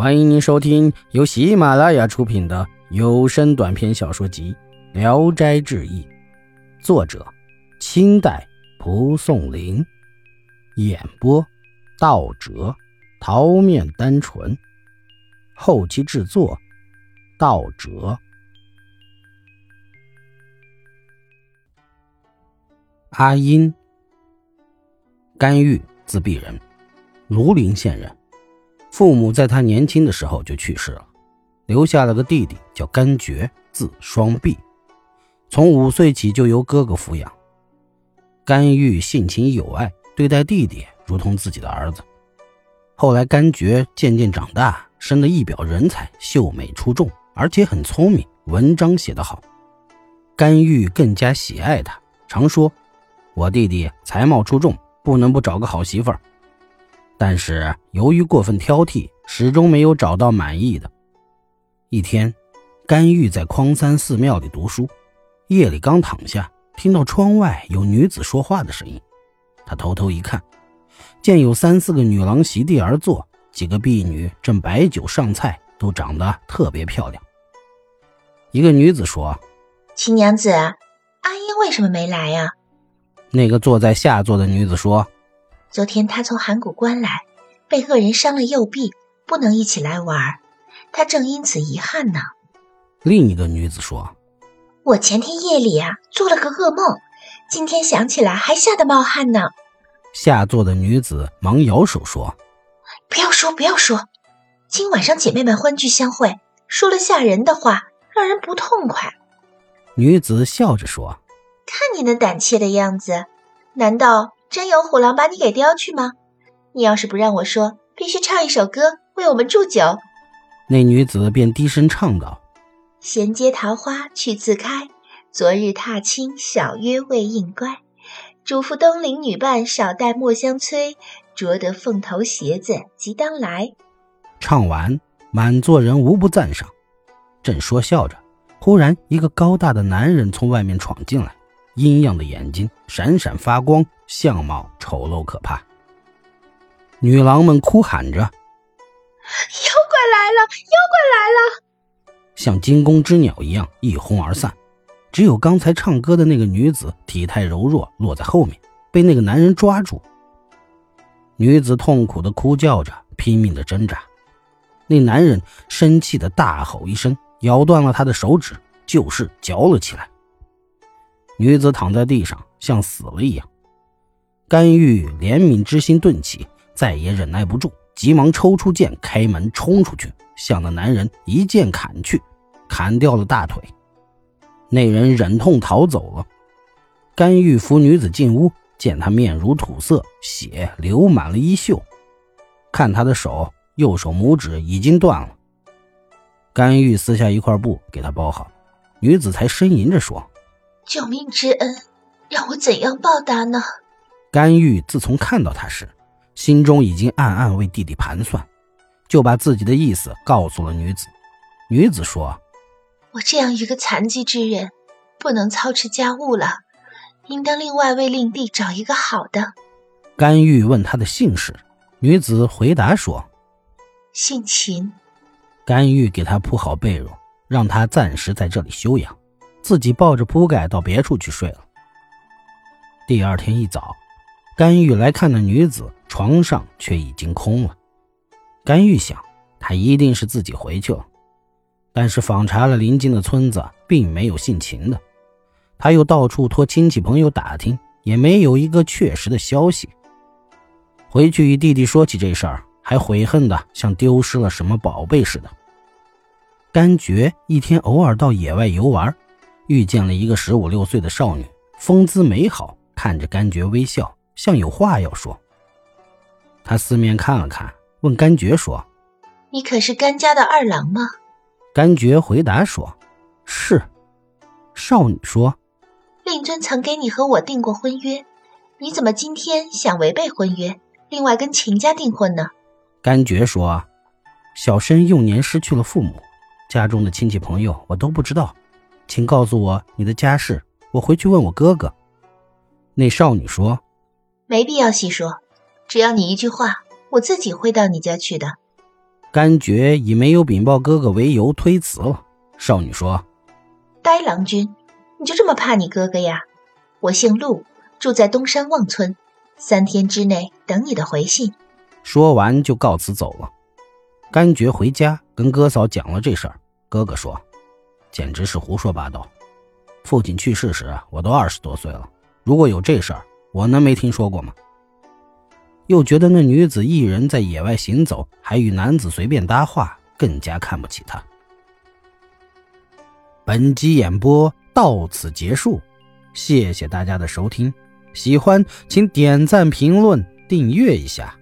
欢迎您收听由喜马拉雅出品的有声短篇小说集《聊斋志异》，作者：清代蒲松龄，演播：道哲、桃面单纯，后期制作：道哲。阿英，甘玉，字璧人，庐陵县人。父母在他年轻的时候就去世了，留下了个弟弟叫甘觉，字双璧。从五岁起就由哥哥抚养。甘玉性情友爱，对待弟弟如同自己的儿子。后来甘觉渐渐长大，生得一表人才，秀美出众，而且很聪明，文章写得好。甘玉更加喜爱他，常说：“我弟弟才貌出众，不能不找个好媳妇儿。”但是由于过分挑剔，始终没有找到满意的。一天，甘玉在匡三寺庙里读书，夜里刚躺下，听到窗外有女子说话的声音。他偷偷一看，见有三四个女郎席地而坐，几个婢女正摆酒上菜，都长得特别漂亮。一个女子说：“秦娘子，阿英为什么没来呀？”那个坐在下座的女子说。昨天他从函谷关来，被恶人伤了右臂，不能一起来玩他正因此遗憾呢。另一个女子说：“我前天夜里啊做了个噩梦，今天想起来还吓得冒汗呢。”下座的女子忙摇手说：“不要说，不要说，今晚上姐妹们欢聚相会，说了吓人的话，让人不痛快。”女子笑着说：“看你那胆怯的样子，难道？”真有虎狼把你给叼去吗？你要是不让我说，必须唱一首歌为我们祝酒。那女子便低声唱道：“闲阶桃花去自开，昨日踏青小约未应乖。嘱咐东邻女伴少带墨香催，着得凤头鞋子即当来。”唱完，满座人无不赞赏。正说笑着，忽然一个高大的男人从外面闯进来。阴样的眼睛闪闪发光，相貌丑陋可怕。女郎们哭喊着：“妖怪来了！妖怪来了！”像惊弓之鸟一样一哄而散。只有刚才唱歌的那个女子体态柔弱，落在后面，被那个男人抓住。女子痛苦的哭叫着，拼命的挣扎。那男人生气的大吼一声，咬断了她的手指，就是嚼了起来。女子躺在地上，像死了一样。甘玉怜悯之心顿起，再也忍耐不住，急忙抽出剑，开门冲出去，向那男人一剑砍去，砍掉了大腿。那人忍痛逃走了。甘玉扶女子进屋，见她面如土色，血流满了衣袖，看她的手，右手拇指已经断了。甘玉撕下一块布给她包好，女子才呻吟着说。救命之恩，让我怎样报答呢？甘玉自从看到他时，心中已经暗暗为弟弟盘算，就把自己的意思告诉了女子。女子说：“我这样一个残疾之人，不能操持家务了，应当另外为令弟找一个好的。”甘玉问他的姓氏，女子回答说：“姓秦。”甘玉给他铺好被褥，让他暂时在这里休养。自己抱着铺盖到别处去睡了。第二天一早，甘玉来看那女子，床上却已经空了。甘玉想，她一定是自己回去了。但是访查了邻近的村子，并没有姓秦的。他又到处托亲戚朋友打听，也没有一个确实的消息。回去与弟弟说起这事儿，还悔恨的像丢失了什么宝贝似的。甘觉一天偶尔到野外游玩。遇见了一个十五六岁的少女，风姿美好，看着甘觉微笑，像有话要说。他四面看了看，问甘觉说：“你可是甘家的二郎吗？”甘觉回答说：“是。”少女说：“令尊曾给你和我订过婚约，你怎么今天想违背婚约，另外跟秦家订婚呢？”甘觉说：“小生幼年失去了父母，家中的亲戚朋友我都不知道。”请告诉我你的家事，我回去问我哥哥。那少女说：“没必要细说，只要你一句话，我自己会到你家去的。”甘觉以没有禀报哥哥为由推辞了。少女说：“呆郎君，你就这么怕你哥哥呀？我姓陆，住在东山望村，三天之内等你的回信。”说完就告辞走了。甘觉回家跟哥嫂讲了这事儿，哥哥说：“简直是胡说八道。父亲去世时我都二十多岁了，如果有这事儿，我能没听说过吗？”又觉得那女子一人在野外行走，还与男子随便搭话，更加看不起她。本集演播到此结束，谢谢大家的收听，喜欢请点赞、评论、订阅一下。